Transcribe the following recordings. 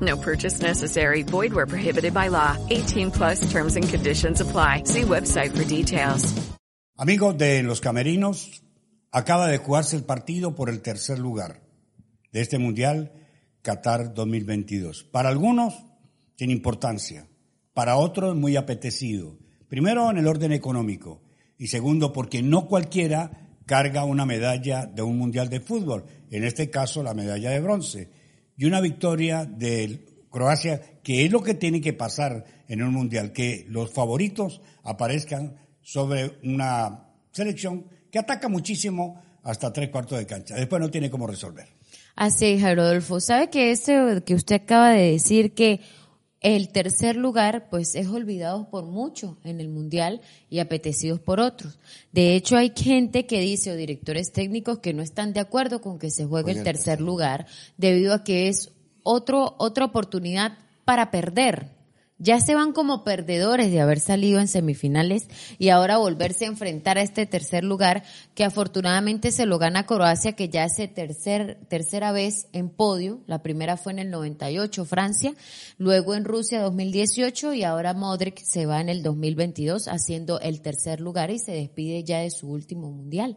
No purchase necessary. Void where prohibited by law. 18 plus terms and conditions apply. See website for details. Amigos de Los Camerinos, acaba de jugarse el partido por el tercer lugar de este Mundial Qatar 2022. Para algunos, sin importancia. Para otros, muy apetecido. Primero, en el orden económico. Y segundo, porque no cualquiera carga una medalla de un Mundial de Fútbol. En este caso, la medalla de bronce. Y una victoria de Croacia, que es lo que tiene que pasar en un Mundial. Que los favoritos aparezcan sobre una selección que ataca muchísimo hasta tres cuartos de cancha. Después no tiene cómo resolver. Así es, Rodolfo. ¿Sabe que eso que usted acaba de decir que el tercer lugar, pues es olvidado por muchos en el mundial y apetecidos por otros. De hecho, hay gente que dice, o directores técnicos, que no están de acuerdo con que se juegue el tercer lugar, debido a que es otro, otra oportunidad para perder. Ya se van como perdedores de haber salido en semifinales y ahora volverse a enfrentar a este tercer lugar que afortunadamente se lo gana Croacia que ya hace tercer, tercera vez en podio. La primera fue en el 98 Francia, luego en Rusia 2018 y ahora Modric se va en el 2022 haciendo el tercer lugar y se despide ya de su último mundial.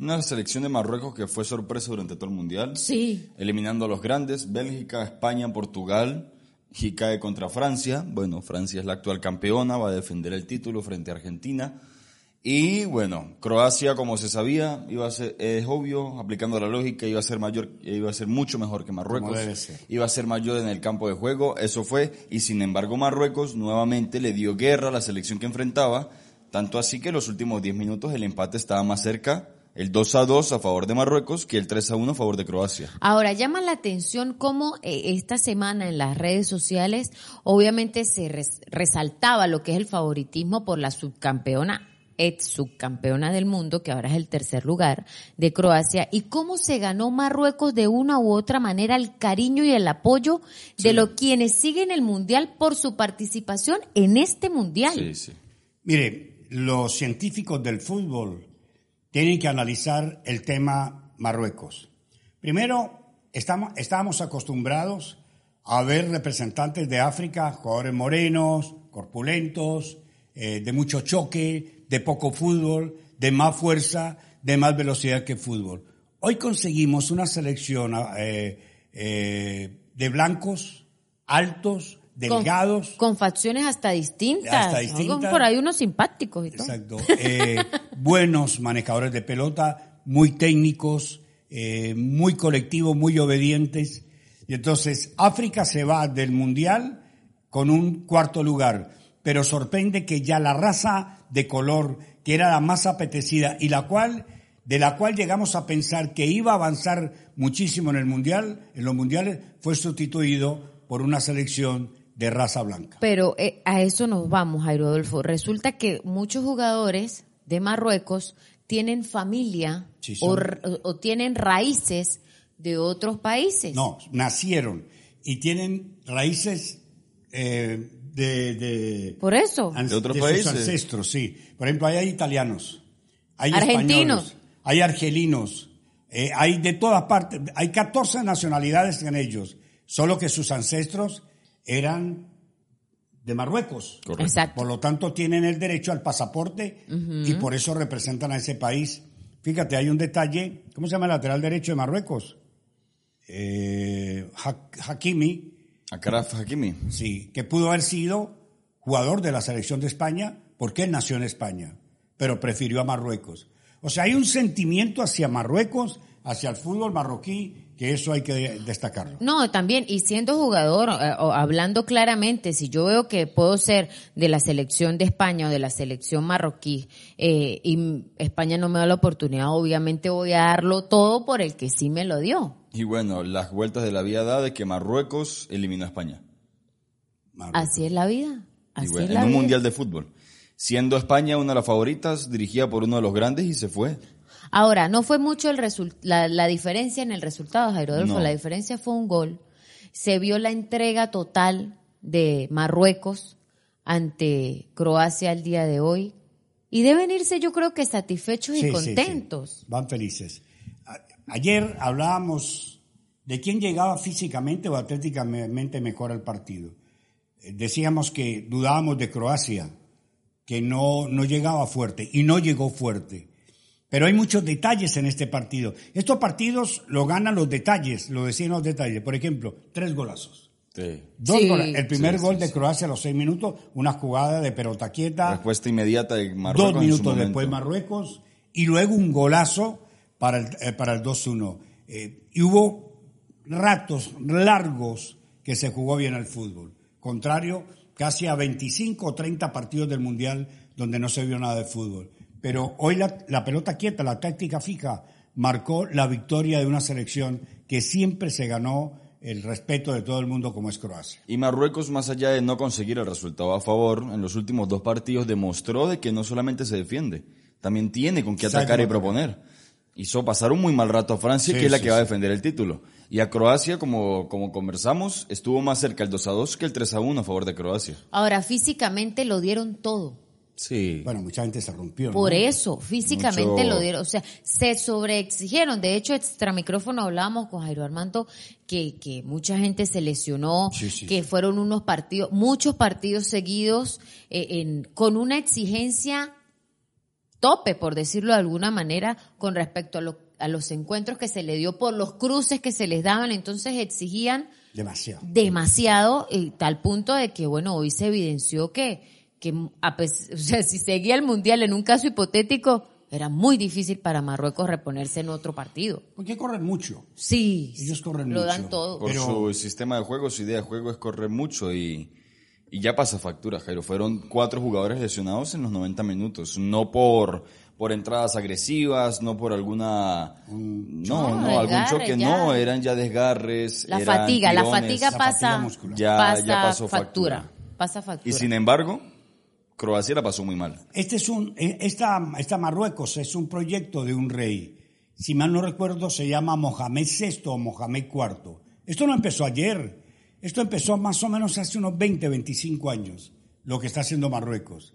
Una selección de Marruecos que fue sorpresa durante todo el mundial. Sí. Eliminando a los grandes, Bélgica, España, Portugal y cae contra Francia. Bueno, Francia es la actual campeona, va a defender el título frente a Argentina. Y bueno, Croacia, como se sabía, iba a ser, es obvio, aplicando la lógica, iba a ser mayor, iba a ser mucho mejor que Marruecos. Iba a ser mayor en el campo de juego, eso fue. Y sin embargo, Marruecos nuevamente le dio guerra a la selección que enfrentaba. Tanto así que en los últimos 10 minutos el empate estaba más cerca el 2 a 2 a favor de Marruecos que el 3 a 1 a favor de Croacia. Ahora, llama la atención cómo eh, esta semana en las redes sociales obviamente se resaltaba lo que es el favoritismo por la subcampeona ex subcampeona del mundo, que ahora es el tercer lugar de Croacia, y cómo se ganó Marruecos de una u otra manera el cariño y el apoyo de los quienes siguen el mundial por su participación en este mundial. Sí, sí. Mire, los científicos del fútbol tienen que analizar el tema Marruecos. Primero, estamos, estábamos acostumbrados a ver representantes de África, jugadores morenos, corpulentos, eh, de mucho choque, de poco fútbol, de más fuerza, de más velocidad que fútbol. Hoy conseguimos una selección eh, eh, de blancos, altos, delgados. Con, facciones hasta distintas. Hasta distintas. Por ahí unos simpáticos y todo. Exacto. Eh, buenos manejadores de pelota, muy técnicos, eh, muy colectivos, muy obedientes. Y entonces África se va del Mundial con un cuarto lugar. Pero sorprende que ya la raza de color, que era la más apetecida y la cual, de la cual llegamos a pensar que iba a avanzar muchísimo en el Mundial, en los Mundiales, fue sustituido por una selección de raza blanca. Pero eh, a eso nos vamos, Jairo Adolfo. Resulta que muchos jugadores de Marruecos tienen familia o, tienen raíces de otros países. No, nacieron y tienen raíces eh, de, Por eso. de otros países. ancestros, sí. Por ejemplo, hay italianos, hay argentinos, hay argelinos, eh, hay de todas partes, hay 14 nacionalidades en ellos, solo que sus ancestros eran de Marruecos. Exacto. Por lo tanto, tienen el derecho al pasaporte y por eso representan a ese país. Fíjate, hay un detalle. ¿Cómo se llama el lateral derecho de Marruecos? Eh, Hakimi. Akaraf Hakimi. Sí, que pudo haber sido jugador de la selección de España porque él nació en España, pero prefirió a Marruecos. O sea, hay un sentimiento hacia Marruecos, hacia el fútbol marroquí, que eso hay que destacarlo. No, también, y siendo jugador, eh, hablando claramente, si yo veo que puedo ser de la selección de España o de la selección marroquí, eh, y España no me da la oportunidad, obviamente voy a darlo todo por el que sí me lo dio. Y bueno, las vueltas de la vida da de que Marruecos eliminó a España. Así es la vida. Así en un mundial de fútbol. siendo España una de las favoritas, dirigida por uno de los grandes y se fue. Ahora, no fue mucho el result- la, la diferencia en el resultado, Jairo Adolfo. No. La diferencia fue un gol. Se vio la entrega total de Marruecos ante Croacia el día de hoy. Y deben irse, yo creo que satisfechos Sí, y sí, sí. contentos. Van felices. Ayer hablábamos de quién llegaba físicamente o atléticamente mejor al partido. Eh, Decíamos que dudábamos de Croacia, que no, no llegaba fuerte y no llegó fuerte. Pero hay muchos detalles en este partido. Estos partidos lo ganan los detalles, lo decían los detalles. Por ejemplo, tres golazos. Sí. Dos Sí. El primer Sí, gol de. Croacia a los seis minutos, una jugada de pelota quieta. Respuesta inmediata de Marruecos. Dos en su minutos después Marruecos y luego un golazo para el, eh, para el 2-1. Eh, y hubo ratos largos que se jugó bien el fútbol. Contrario, casi a 25 o 30 partidos del Mundial donde no se vio nada de fútbol. Pero hoy la, la pelota quieta, la táctica fija, marcó la victoria de una selección que siempre se ganó el respeto de todo el mundo como es Croacia. Y Marruecos, más allá de no conseguir el resultado a favor, en los últimos dos partidos demostró de que no solamente se defiende, también tiene con qué atacar y proponer. Hizo pasar un muy mal rato a Francia, Sí, que es la sí, que va a defender el título. Y a Croacia, como, como conversamos, estuvo más cerca el 2 a 2 que el 3 a 1 a favor de Croacia. Ahora, físicamente lo dieron todo. Sí. Bueno, mucha gente se rompió. ¿no? Por eso, físicamente Mucho- lo dieron, o sea, se sobreexigieron. De hecho, extra micrófono hablábamos con Jairo Armando que, que mucha gente se lesionó, Sí, sí, que sí. fueron unos partidos, muchos partidos seguidos eh, en, con una exigencia tope, por decirlo de alguna manera, con respecto a, lo- a los encuentros que se le dio por los cruces que se les daban. Entonces exigían Demasiado. demasiado y tal punto de que bueno hoy se evidenció que que a pes- o sea si seguía el mundial en un caso hipotético era muy difícil para Marruecos reponerse en otro partido Porque corren mucho. sí Ellos corren lo mucho. dan todo Por Pero- su sistema de juego, su idea de juego es correr mucho y, y ya pasa factura, Jairo. Fueron cuatro jugadores lesionados en los 90 minutos. No por, por entradas agresivas, no por alguna... No, No, no, algún desgarre, choque, ya. no. Eran ya desgarres. la eran fatiga la fatiga La pasa fatiga muscular. Ya- pasa ya pasó factura. factura. pasa factura Y sin embargo, Croacia la pasó muy mal. Este es un, eh, esta, esta Marruecos es un proyecto de un rey. Si mal no recuerdo, se llama Mohamed VI o Mohamed IV. Esto no empezó ayer. Esto empezó más o menos hace unos 20, 25 años, lo que está haciendo Marruecos.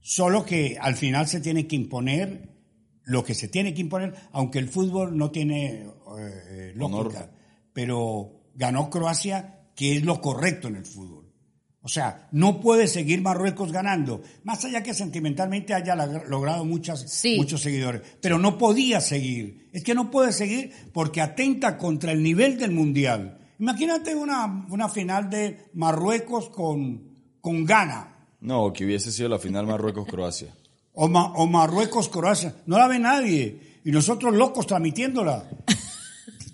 Solo que al final se tiene que imponer lo que se tiene que imponer, aunque el fútbol no tiene eh, lógica. Honor. Pero ganó Croacia, que es lo correcto en el fútbol. O sea, no puede seguir Marruecos ganando, más allá que sentimentalmente haya logrado muchas, Sí. muchos seguidores, pero no podía seguir. Es que no puede seguir porque atenta contra el nivel del Mundial. Imagínate una, una final de Marruecos con, con Ghana No, que hubiese sido la final Marruecos-Croacia. o, Ma- o Marruecos-Croacia. No la ve nadie y nosotros locos transmitiéndola.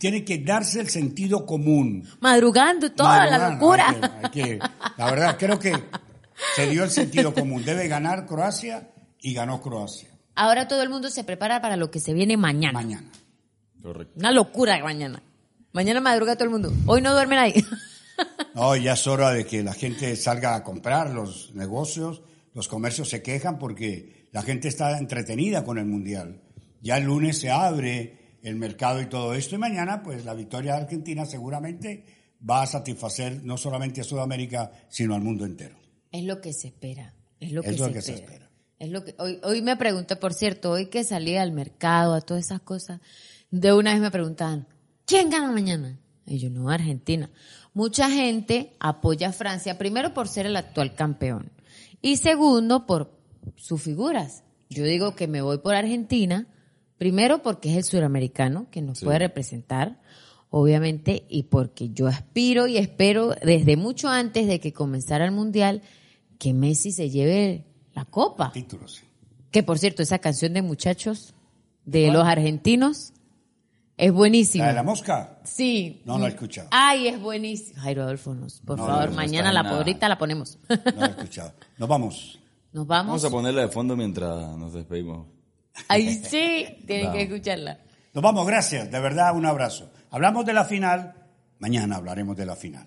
Tiene que darse el sentido común. madrugando toda la locura hay que- hay que- la verdad, creo que se dio el sentido común. Debe ganar Croacia y ganó Croacia. ahora todo el mundo se prepara para lo que se viene mañana Mañana. Correcto. una locura mañana mañana madruga todo el mundo hoy no duerme nadie No, ya es hora de que la gente salga a comprar los negocios, los comercios se quejan porque la gente está entretenida con el Mundial. Ya el lunes se abre el mercado y todo esto y mañana pues la victoria de Argentina seguramente va a satisfacer no solamente a Sudamérica sino al mundo entero. Es lo que se espera. Es lo que, Es lo se, que se espera. espera. Es lo que hoy, hoy me pregunté, por cierto, hoy que salí al mercado, a todas esas cosas, de una vez me preguntaban, ¿quién gana mañana? Y yo, no, Argentina. Mucha gente apoya a Francia, primero por ser el actual campeón y segundo por sus figuras. Yo digo que me voy por Argentina, primero porque es el suramericano que nos Sí. puede representar, obviamente, y porque yo aspiro y espero desde mucho antes de que comenzara el Mundial que Messi se lleve la copa. Títulos. Que por cierto, esa canción de muchachos de ¿Cuál? los argentinos es buenísima. ¿La de la mosca? Sí. No la he escuchado. Ay, es buenísima. Jairo Adolfo, nos- por No, favor, no mañana la ahorita la ponemos. No la he escuchado. Nos vamos. Nos vamos. Vamos a ponerla de fondo mientras nos despedimos. Ay, sí, tienen que escucharla. Nos vamos, gracias. De verdad, un abrazo. Hablamos de la final. Mañana hablaremos de la final.